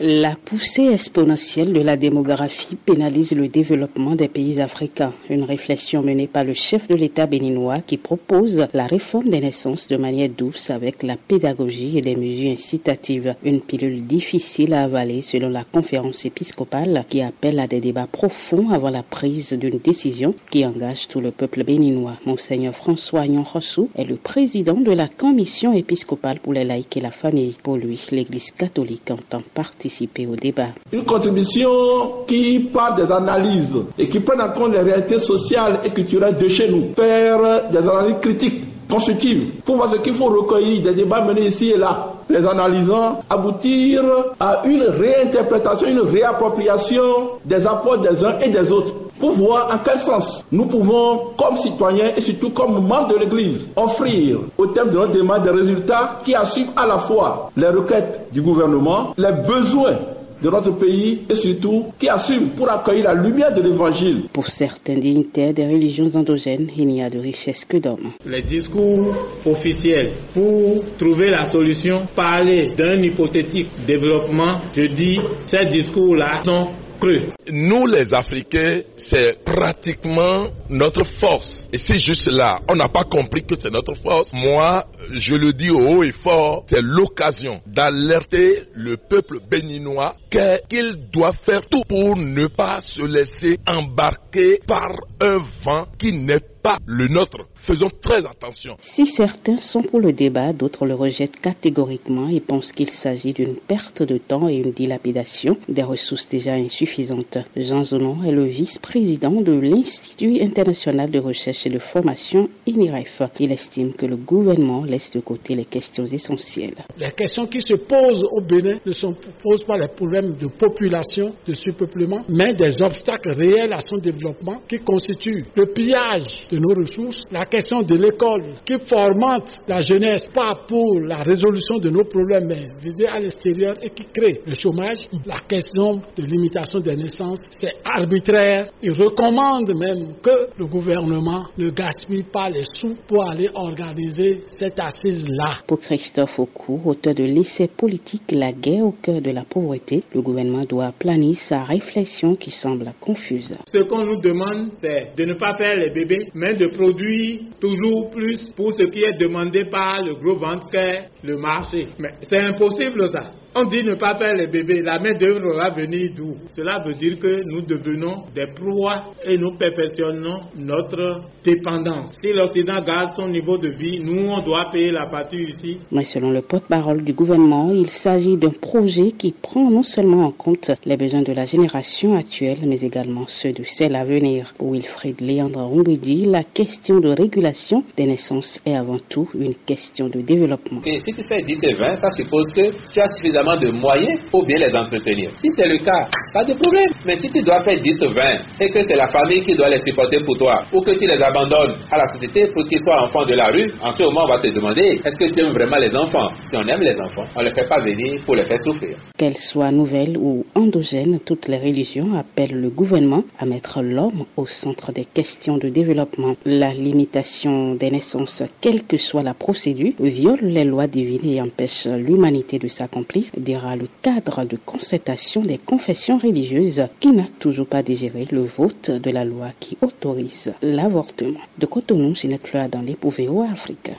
La poussée exponentielle de la démographie pénalise le développement des pays africains. Une réflexion menée par le chef de l'État béninois qui propose la réforme des naissances de manière douce avec la pédagogie et des mesures incitatives. Une pilule difficile à avaler selon la conférence épiscopale qui appelle à des débats profonds avant la prise d'une décision qui engage tout le peuple béninois. Monseigneur François Agnon est le président de la commission épiscopale pour les laïcs et la famille. Pour lui, l'Église catholique entend Une contribution qui part des analyses et qui prenne en compte les réalités sociales et culturelles de chez nous. Faire des analyses critiques, constructives, pour voir ce qu'il faut recueillir, des débats menés ici et là. Les analysant, aboutir à une réinterprétation, une réappropriation des apports des uns et des autres pour voir en quel sens nous pouvons, comme citoyens et surtout comme membres de l'Église, offrir au thème de notre démarche des résultats qui assument à la fois les requêtes du gouvernement, les besoins de notre pays et surtout qui assument pour accueillir la lumière de l'évangile. Pour certains dignitaires des religions endogènes, il n'y a de richesse que d'hommes. Les discours officiels pour trouver la solution, parler d'un hypothétique développement, je dis, ces discours-là sont nous, les Africains, c'est pratiquement notre force. Et c'est juste là, on n'a pas compris que c'est notre force. Moi, je le dis haut et fort, c'est l'occasion d'alerter le peuple béninois qu'il doit faire tout pour ne pas se laisser embarquer par un vent qui n'est pas le nôtre. Faisons très attention. Si certains sont pour le débat, d'autres le rejettent catégoriquement et pensent qu'il s'agit d'une perte de temps et une dilapidation des ressources déjà insuffisantes. Jean Zonon est le vice-président de l'Institut international de recherche et de formation INIREF. Il estime que le gouvernement laisse de côté les questions essentielles. Les questions qui se posent au Bénin ne sont, posent pas les problèmes de population, de surpeuplement, mais des obstacles réels à son développement qui constituent le pillage de nos ressources, la question de l'école qui formente la jeunesse, pas pour la résolution de nos problèmes, mais visée à l'extérieur et qui crée le chômage, la question de limitation des naissances, c'est arbitraire. Il recommande même que le gouvernement ne gaspille pas les sous pour aller organiser cette Pour Christophe Aucourt, auteur de l'essai politique La guerre au cœur de la pauvreté, le gouvernement doit planer sa réflexion qui semble confuse. Ce qu'on nous demande, c'est de ne pas faire les bébés, mais de produire toujours plus pour ce qui est demandé par le gros ventre le marché. Mais c'est impossible ça. On dit ne pas faire les bébés, la main d'œuvre va venir d'où? Cela veut dire que nous devenons des proies et nous perfectionnons notre dépendance. Si l'Occident garde son niveau de vie, nous, on doit payer la partie ici. Mais selon le porte-parole du gouvernement, il s'agit d'un projet qui prend non seulement en compte les besoins de la génération actuelle, mais également ceux de celle à venir. Pour Wilfried Léandre Rombidi, la question de régulation des naissances est avant tout une question de développement. Et si tu fais 10 et 20, ça suppose que tu as suffisamment de moyens pour bien les entretenir. Si c'est le cas, pas de problème. Mais si tu dois faire 10 ou 20 et que c'est la famille qui doit les supporter pour toi, ou que tu les abandonnes à la société pour qu'ils soient enfants de la rue, en ce moment on va te demander est-ce que tu aimes vraiment les enfants? Si on aime les enfants, on ne les fait pas venir pour les faire souffrir. Qu'elles soient nouvelles ou endogènes, toutes les religions appellent le gouvernement à mettre l'homme au centre des questions de développement. La limitation des naissances, quelle que soit la procédure, viole les lois divines et empêche l'humanité de s'accomplir dira le cadre de concertation des confessions religieuses qui n'a toujours pas digéré le vote de la loi qui autorise l'avortement. De Cotonou, Ginette Fleur dans les Afrique.